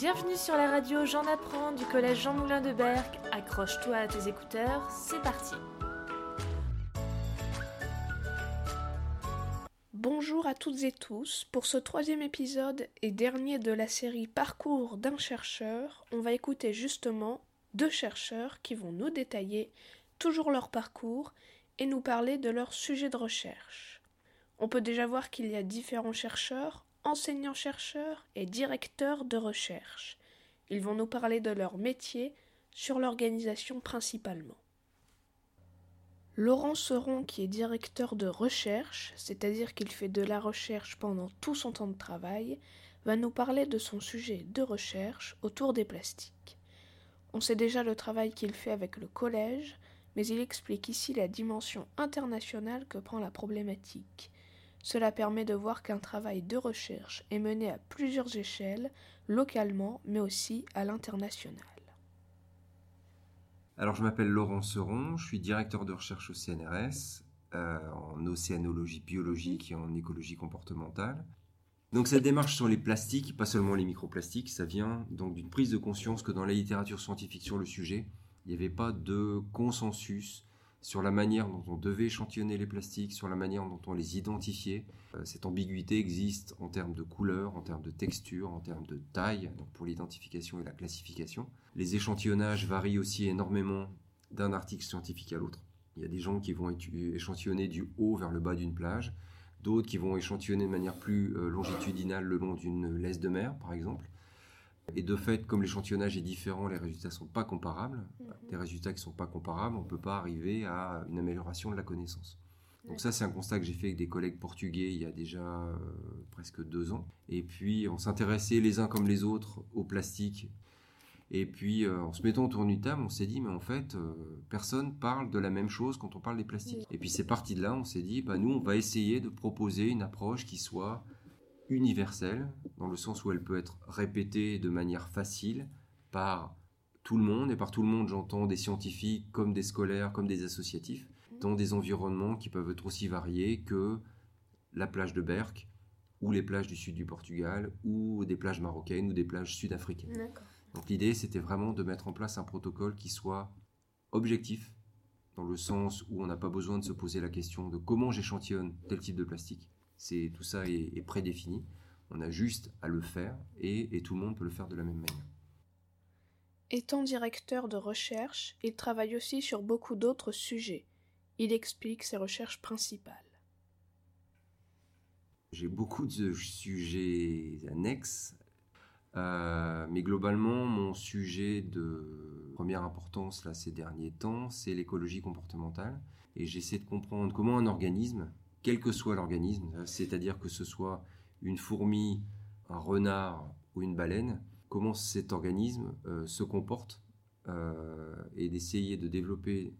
Bienvenue sur la radio J'en apprends du collège Jean Moulin de Berck. Accroche-toi à tes écouteurs, c'est parti. Bonjour à toutes et tous. Pour ce troisième épisode et dernier de la série Parcours d'un chercheur, on va écouter justement deux chercheurs qui vont nous détailler toujours leur parcours et nous parler de leur sujet de recherche. On peut déjà voir qu'il y a différents chercheurs enseignants-chercheurs et directeurs de recherche. Ils vont nous parler de leur métier sur l'organisation principalement. Laurent Seron, qui est directeur de recherche, c'est-à-dire qu'il fait de la recherche pendant tout son temps de travail, va nous parler de son sujet de recherche autour des plastiques. On sait déjà le travail qu'il fait avec le collège, mais il explique ici la dimension internationale que prend la problématique. Cela permet de voir qu'un travail de recherche est mené à plusieurs échelles, localement, mais aussi à l'international. Alors, je m'appelle Laurent Seron, je suis directeur de recherche au CNRS euh, en océanologie biologique et en écologie comportementale. Donc, cette démarche sur les plastiques, pas seulement les microplastiques, ça vient donc d'une prise de conscience que dans la littérature scientifique sur le sujet, il n'y avait pas de consensus sur la manière dont on devait échantillonner les plastiques, sur la manière dont on les identifiait. Euh, cette ambiguïté existe en termes de couleur, en termes de texture, en termes de taille, pour l'identification et la classification. Les échantillonnages varient aussi énormément d'un article scientifique à l'autre. Il y a des gens qui vont échantillonner du haut vers le bas d'une plage, d'autres qui vont échantillonner de manière plus euh, longitudinale le long d'une laisse de mer, par exemple. Et de fait, comme l'échantillonnage est différent, les résultats ne sont pas comparables. Mhm. Des résultats qui ne sont pas comparables, on ne peut pas arriver à une amélioration de la connaissance. Donc ça, c'est un constat que j'ai fait avec des collègues portugais il y a déjà euh, presque deux ans. Et puis, on s'intéressait les uns comme les autres au plastique. Et puis, euh, en se mettant autour d'une table, on s'est dit, mais en fait, euh, personne parle de la même chose quand on parle des plastiques. Et puis, c'est parti de là, on s'est dit, bah, nous, on va essayer de proposer une approche qui soit universelle, dans le sens où elle peut être répétée de manière facile par tout le monde, et par tout le monde j'entends des scientifiques comme des scolaires, comme des associatifs, dans des environnements qui peuvent être aussi variés que la plage de Berck, ou les plages du sud du Portugal, ou des plages marocaines, ou des plages sud-africaines. Donc l'idée, c'était vraiment de mettre en place un protocole qui soit objectif, dans le sens où on n'a pas besoin de se poser la question de comment j'échantillonne tel type de plastique, c'est tout ça est, prédéfini. On a juste à le faire et, tout le monde peut le faire de la même manière. Étant directeur de recherche, il travaille aussi sur beaucoup d'autres sujets. Il explique ses recherches principales. J'ai beaucoup de sujets annexes, euh, mais globalement, mon sujet de première importance là, ces derniers temps, c'est l'écologie comportementale. Et j'essaie de comprendre comment un organisme quel que soit l'organisme, c'est-à-dire que ce soit une fourmi, un renard ou une baleine, comment cet organisme euh, se comporte euh, et d'essayer de développer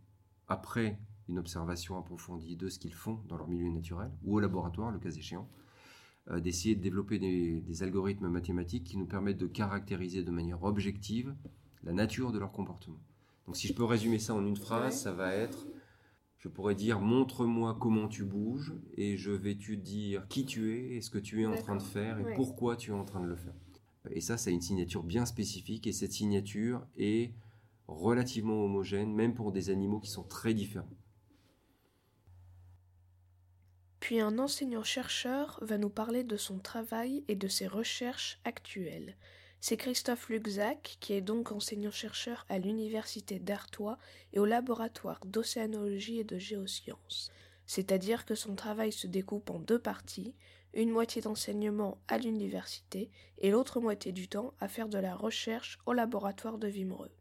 après une observation approfondie de ce qu'ils font dans leur milieu naturel ou au laboratoire, le cas échéant, euh, d'essayer de développer des, des, algorithmes mathématiques qui nous permettent de caractériser de manière objective la nature de leur comportement. Donc si je peux résumer ça en une phrase, ça va être je pourrais dire montre-moi comment tu bouges et je vais te dire qui tu es et ce que tu es en train de faire et pourquoi tu es en train de le faire. Et ça, c'est une signature bien spécifique et cette signature est relativement homogène, même pour des animaux qui sont très différents. Puis un enseignant-chercheur va nous parler de son travail et de ses recherches actuelles. C'est Christophe Luxac, qui est donc enseignant-chercheur à l'Université d'Artois et au laboratoire d'océanologie et de géosciences. C'est-à-dire que son travail se découpe en deux parties, une moitié d'enseignement à l'université et l'autre moitié du temps à faire de la recherche au laboratoire de Vimereux.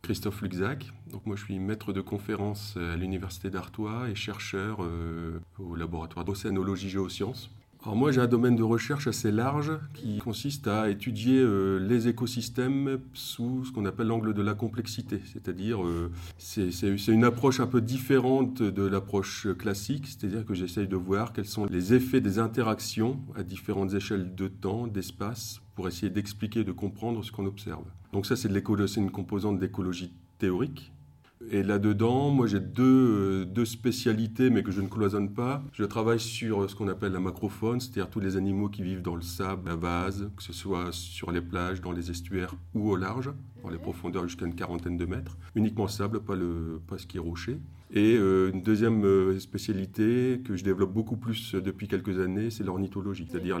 Christophe Luxac, donc moi je suis maître de conférence à l'université d'Artois et chercheur euh, au laboratoire d'océanologie géosciences. Alors moi j'ai un domaine de recherche assez large qui consiste à étudier euh, les écosystèmes sous ce qu'on appelle l'angle de la complexité, c'est-à-dire euh, c'est une approche un peu différente de l'approche classique, c'est-à-dire que j'essaye de voir quels sont les effets des interactions à différentes échelles de temps, d'espace, pour essayer d'expliquer, de comprendre ce qu'on observe. Donc ça c'est une composante d'écologie théorique. Et là-dedans, moi j'ai deux, deux, spécialités, mais que je ne cloisonne pas. Je travaille sur ce qu'on appelle la macrofaune, c'est-à-dire tous les animaux qui vivent dans le sable, la vase, que ce soit sur les plages, dans les estuaires ou au large, dans les profondeurs jusqu'à une quarantaine de mètres. Uniquement sable, pas, le, pas ce qui est rocher. Et euh, une deuxième euh, spécialité que je développe beaucoup plus depuis quelques années, c'est l'ornithologie, c'est-à-dire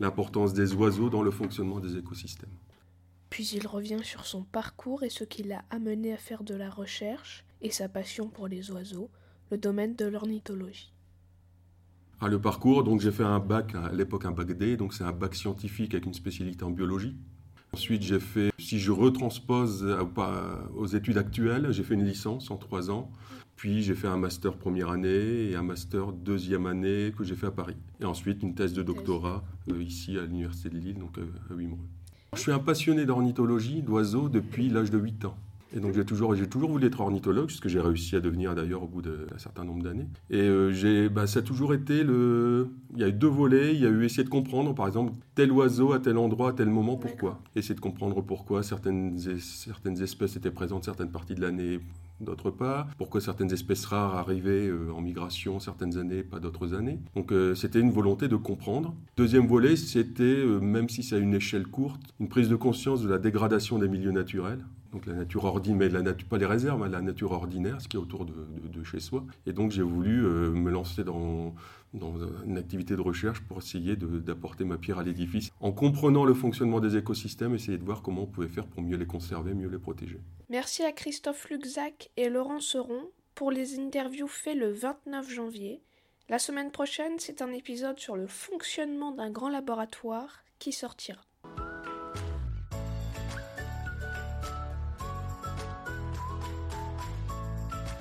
l'importance des oiseaux dans le fonctionnement des écosystèmes. Puis il revient sur son parcours et ce qui l'a amené à faire de la recherche et sa passion pour les oiseaux, le domaine de l'ornithologie. Ah, le parcours, donc j'ai fait un bac, à l'époque un bac D, donc c'est un bac scientifique avec une spécialité en biologie. Ensuite, j'ai fait, si je retranspose aux études actuelles, j'ai fait une licence en trois ans. Puis j'ai fait un master première année et un master deuxième année que j'ai fait à Paris. Et ensuite une thèse de doctorat euh, ici à l'Université de Lille, donc euh, à Wimereux. Je suis un passionné d'ornithologie, d'oiseaux, depuis l'âge de 8 ans. Et donc j'ai toujours, j'ai toujours voulu être ornithologue, ce que j'ai réussi à devenir d'ailleurs au bout d'un certain nombre d'années. Et euh, j'ai, bah, ça a toujours été le... Il y a eu deux volets, il y a eu essayer de comprendre, par exemple, tel oiseau à tel endroit, à tel moment, pourquoi. Essayer de comprendre pourquoi certaines, certaines espèces étaient présentes certaines parties de l'année, d'autre part, pourquoi certaines espèces rares arrivaient euh, en migration certaines années, pas d'autres années. Donc euh, c'était une volonté de comprendre. Deuxième volet, c'était, euh, même si c'est à une échelle courte, une prise de conscience de la dégradation des milieux naturels. Donc la nature ordinaire, mais pas les réserves, hein, la nature ordinaire, ce qui est autour de, chez soi. Et donc j'ai voulu me lancer dans, dans une activité de recherche pour essayer d'apporter ma pierre à l'édifice en comprenant le fonctionnement des écosystèmes, essayer de voir comment on pouvait faire pour mieux les conserver, mieux les protéger. Merci à Christophe Luxac et Laurent Seron pour les interviews faites le 29 janvier. La semaine prochaine, c'est un épisode sur le fonctionnement d'un grand laboratoire qui sortira.